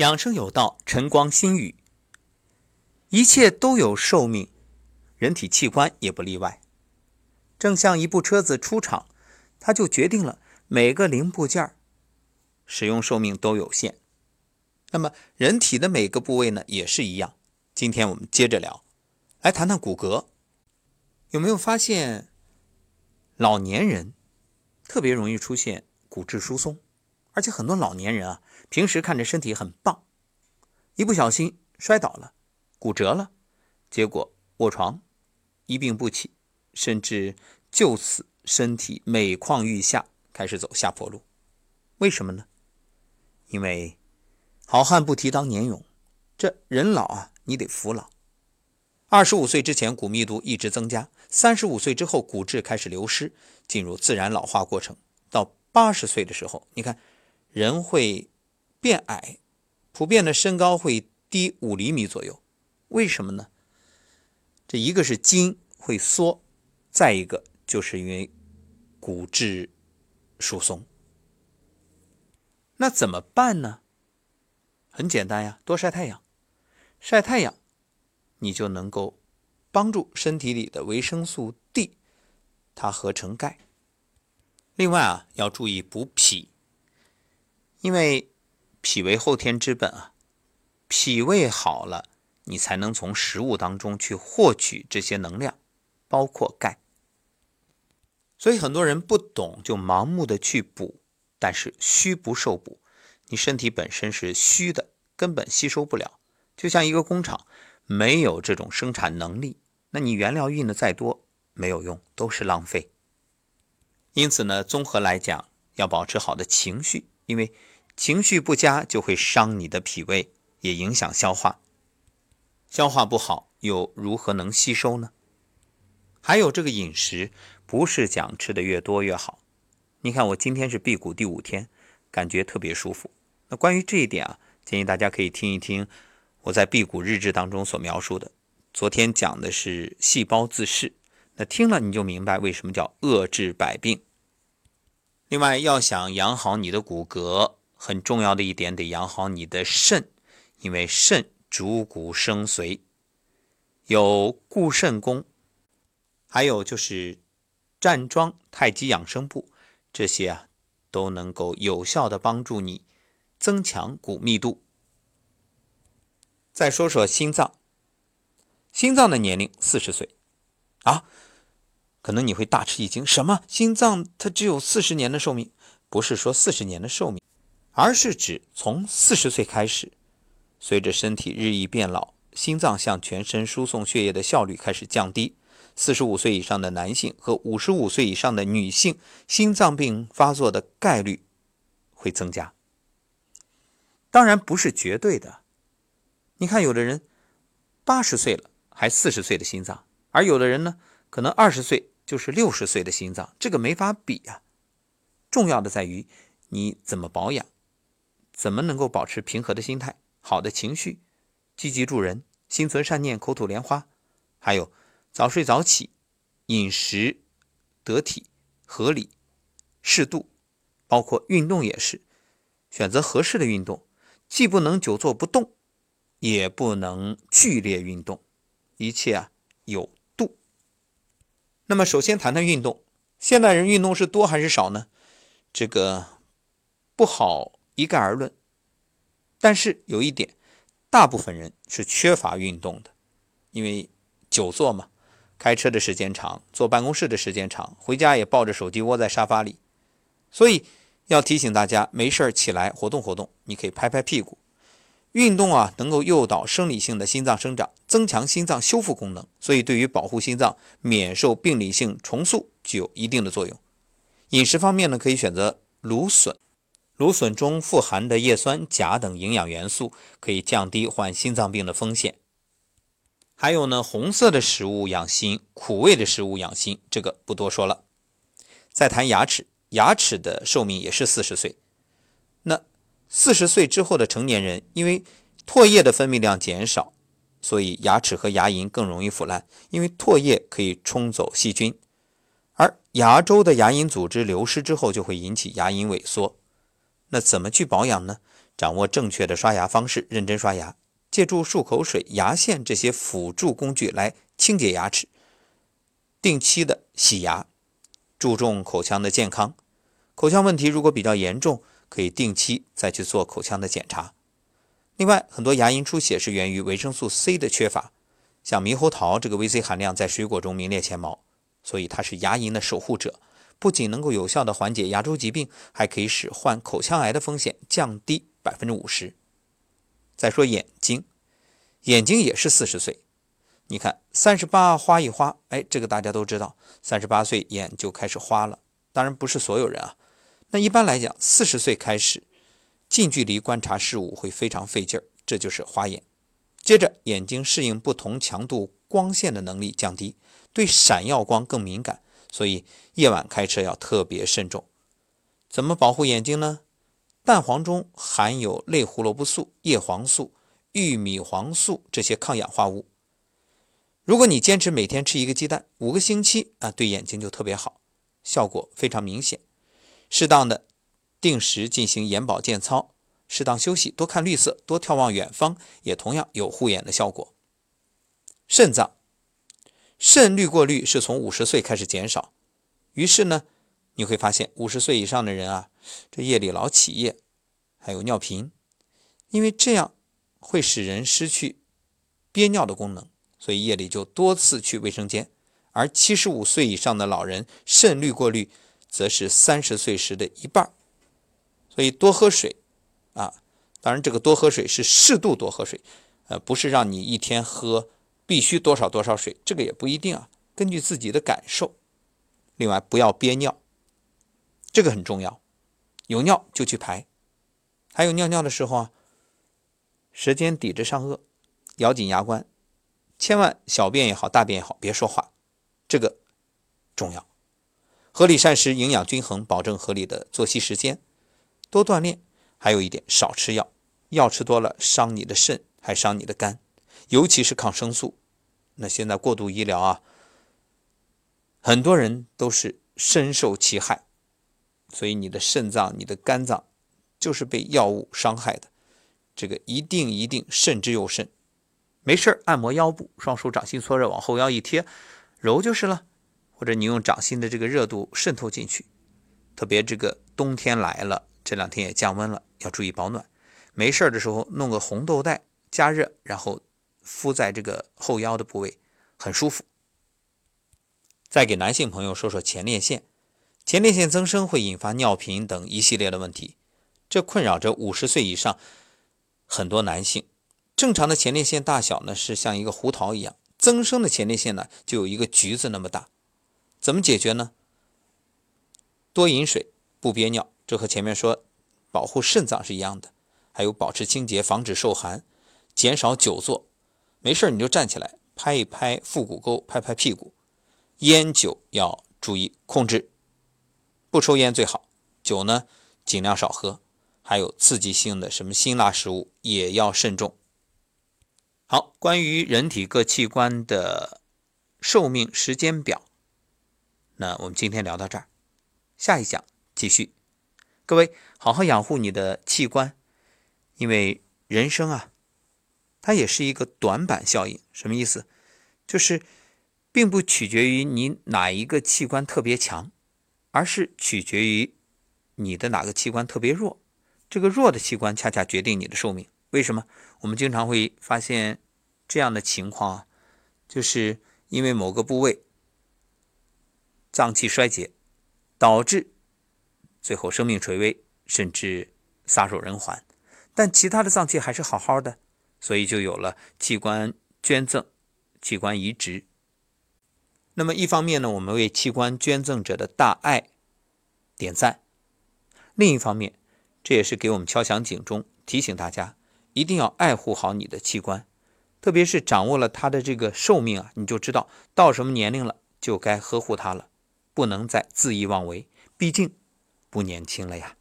养生有道，晨光心语。一切都有寿命，人体器官也不例外。正像一部车子出厂，它就决定了每个零部件使用寿命都有限。那么人体的每个部位呢，也是一样。今天我们接着聊，来谈谈骨骼。有没有发现，老年人特别容易出现骨质疏松，而且很多老年人啊，平时看着身体很棒，一不小心摔倒了，骨折了，结果卧床一病不起，甚至就此身体每况愈下，开始走下坡路。为什么呢？因为好汉不提当年勇，这人老啊，你得服老。二十五岁之前骨密度一直增加，三十五岁之后骨质开始流失，进入自然老化过程。到八十岁的时候，你看人会变矮，普遍的身高会低五厘米左右。为什么呢？这一个是筋会缩，再一个就是因为骨质疏松。那怎么办呢？很简单呀，多晒太阳，晒太阳。你就能够帮助身体里的维生素 D，它合成钙。另外啊，要注意补脾，因为脾为后天之本啊，脾胃好了，你才能从食物当中去获取这些能量，包括钙。所以很多人不懂，就盲目的去补，但是虚不受补，你身体本身是虚的，根本吸收不了，就像一个工厂。没有这种生产能力，那你原料运的再多没有用，都是浪费。因此呢，综合来讲，要保持好的情绪，因为情绪不佳就会伤你的脾胃，也影响消化。消化不好，又如何能吸收呢？还有这个饮食，不是讲吃的越多越好。你看我今天是辟谷第五天，感觉特别舒服。那关于这一点啊，建议大家可以听一听。我在辟谷日志当中所描述的，昨天讲的是细胞自噬，那听了你就明白为什么叫遏制百病。另外，要想养好你的骨骼，很重要的一点得养好你的肾，因为肾主骨生髓，有固肾功，还有就是站桩、太极养生步，这些啊都能够有效的帮助你增强骨密度。再说说心脏，心脏的年龄四十岁，啊，可能你会大吃一惊，什么？心脏它只有四十年的寿命？不是说四十年的寿命，而是指从四十岁开始，随着身体日益变老，心脏向全身输送血液的效率开始降低。四十五岁以上的男性和五十五岁以上的女性，心脏病发作的概率会增加。当然不是绝对的。你看，有的人八十岁了还四十岁的心脏，而有的人呢，可能二十岁就是六十岁的心脏，这个没法比啊。重要的在于你怎么保养，怎么能够保持平和的心态、好的情绪、积极助人、心存善念、口吐莲花，还有早睡早起、饮食得体、合理、适度，包括运动也是，选择合适的运动，既不能久坐不动。也不能剧烈运动，一切啊有度。那么，首先谈谈运动。现代人运动是多还是少呢？这个不好一概而论。但是有一点，大部分人是缺乏运动的，因为久坐嘛，开车的时间长，坐办公室的时间长，回家也抱着手机窝在沙发里，所以要提醒大家，没事起来活动活动，你可以拍拍屁股。运动啊，能够诱导生理性的心脏生长，增强心脏修复功能，所以对于保护心脏免受病理性重塑具有一定的作用。饮食方面呢，可以选择芦笋，芦笋中富含的叶酸、钾等营养元素，可以降低患心脏病的风险。还有呢，红色的食物养心，苦味的食物养心，这个不多说了。再谈牙齿，牙齿的寿命也是四十岁。那四十岁之后的成年人，因为唾液的分泌量减少，所以牙齿和牙龈更容易腐烂。因为唾液可以冲走细菌，而牙周的牙龈组织流失之后，就会引起牙龈萎缩。那怎么去保养呢？掌握正确的刷牙方式，认真刷牙，借助漱口水、牙线这些辅助工具来清洁牙齿，定期的洗牙，注重口腔的健康。口腔问题如果比较严重，可以定期再去做口腔的检查。另外，很多牙龈出血是源于维生素 C 的缺乏，像猕猴桃这个维 C 含量在水果中名列前茅，所以它是牙龈的守护者。不仅能够有效的缓解牙周疾病，还可以使患口腔癌的风险降低百分之五十。再说眼睛，眼睛也是四十岁。你看三十八花一花，哎，这个大家都知道，三十八岁眼就开始花了。当然不是所有人啊。那一般来讲，四十岁开始近距离观察事物会非常费劲儿，这就是花眼。接着眼睛适应不同强度光线的能力降低，对闪耀光更敏感。所以夜晚开车要特别慎重。怎么保护眼睛呢？蛋黄中含有类胡萝卜素、叶黄素、玉米黄素这些抗氧化物。如果你坚持每天吃一个鸡蛋，五个星期啊，对眼睛就特别好，效果非常明显。适当的定时进行眼保健操，适当休息，多看绿色，多眺望远方，也同样有护眼的效果。肾脏。肾滤过率是从五十岁开始减少，于是呢，你会发现五十岁以上的人啊，这夜里老起夜，还有尿频，因为这样会使人失去憋尿的功能，所以夜里就多次去卫生间。而七十五岁以上的老人肾滤过率则是三十岁时的一半，所以多喝水啊，当然这个多喝水是适度多喝水，呃，不是让你一天喝。必须多少多少水，这个也不一定啊，根据自己的感受。另外，不要憋尿，这个很重要。有尿就去排。还有尿尿的时候啊，舌尖抵着上颚，咬紧牙关，千万小便也好，大便也好，别说话，这个重要。合理膳食，营养均衡，保证合理的作息时间，多锻炼。还有一点，少吃药，药吃多了伤你的肾，还伤你的肝，尤其是抗生素。那现在过度医疗啊，很多人都是深受其害，所以你的肾脏、你的肝脏就是被药物伤害的，这个一定一定慎之又慎。没事按摩腰部，双手掌心搓热，往后腰一贴，揉就是了。或者你用掌心的这个热度渗透进去，特别这个冬天来了，这两天也降温了，要注意保暖。没事的时候弄个红豆袋加热，然后。敷在这个后腰的部位很舒服。再给男性朋友说说前列腺，前列腺增生会引发尿频等一系列的问题，这困扰着五十岁以上很多男性。正常的前列腺大小呢是像一个胡桃一样，增生的前列腺呢就有一个橘子那么大。怎么解决呢？多饮水，不憋尿，这和前面说保护肾脏是一样的。还有保持清洁，防止受寒，减少久坐。没事你就站起来拍一拍腹股沟，拍拍屁股。烟酒要注意控制，不抽烟最好。酒呢尽量少喝，还有刺激性的什么辛辣食物也要慎重。好，关于人体各器官的寿命时间表，那我们今天聊到这儿，下一讲继续。各位好好养护你的器官，因为人生啊。它也是一个短板效应，什么意思？就是并不取决于你哪一个器官特别强，而是取决于你的哪个器官特别弱。这个弱的器官恰恰决定你的寿命。为什么？我们经常会发现这样的情况啊，就是因为某个部位脏器衰竭，导致最后生命垂危，甚至撒手人寰，但其他的脏器还是好好的。所以就有了器官捐赠、器官移植。那么一方面呢，我们为器官捐赠者的大爱点赞；另一方面，这也是给我们敲响警钟，提醒大家一定要爱护好你的器官，特别是掌握了它的这个寿命啊，你就知道到什么年龄了就该呵护它了，不能再恣意妄为，毕竟不年轻了呀。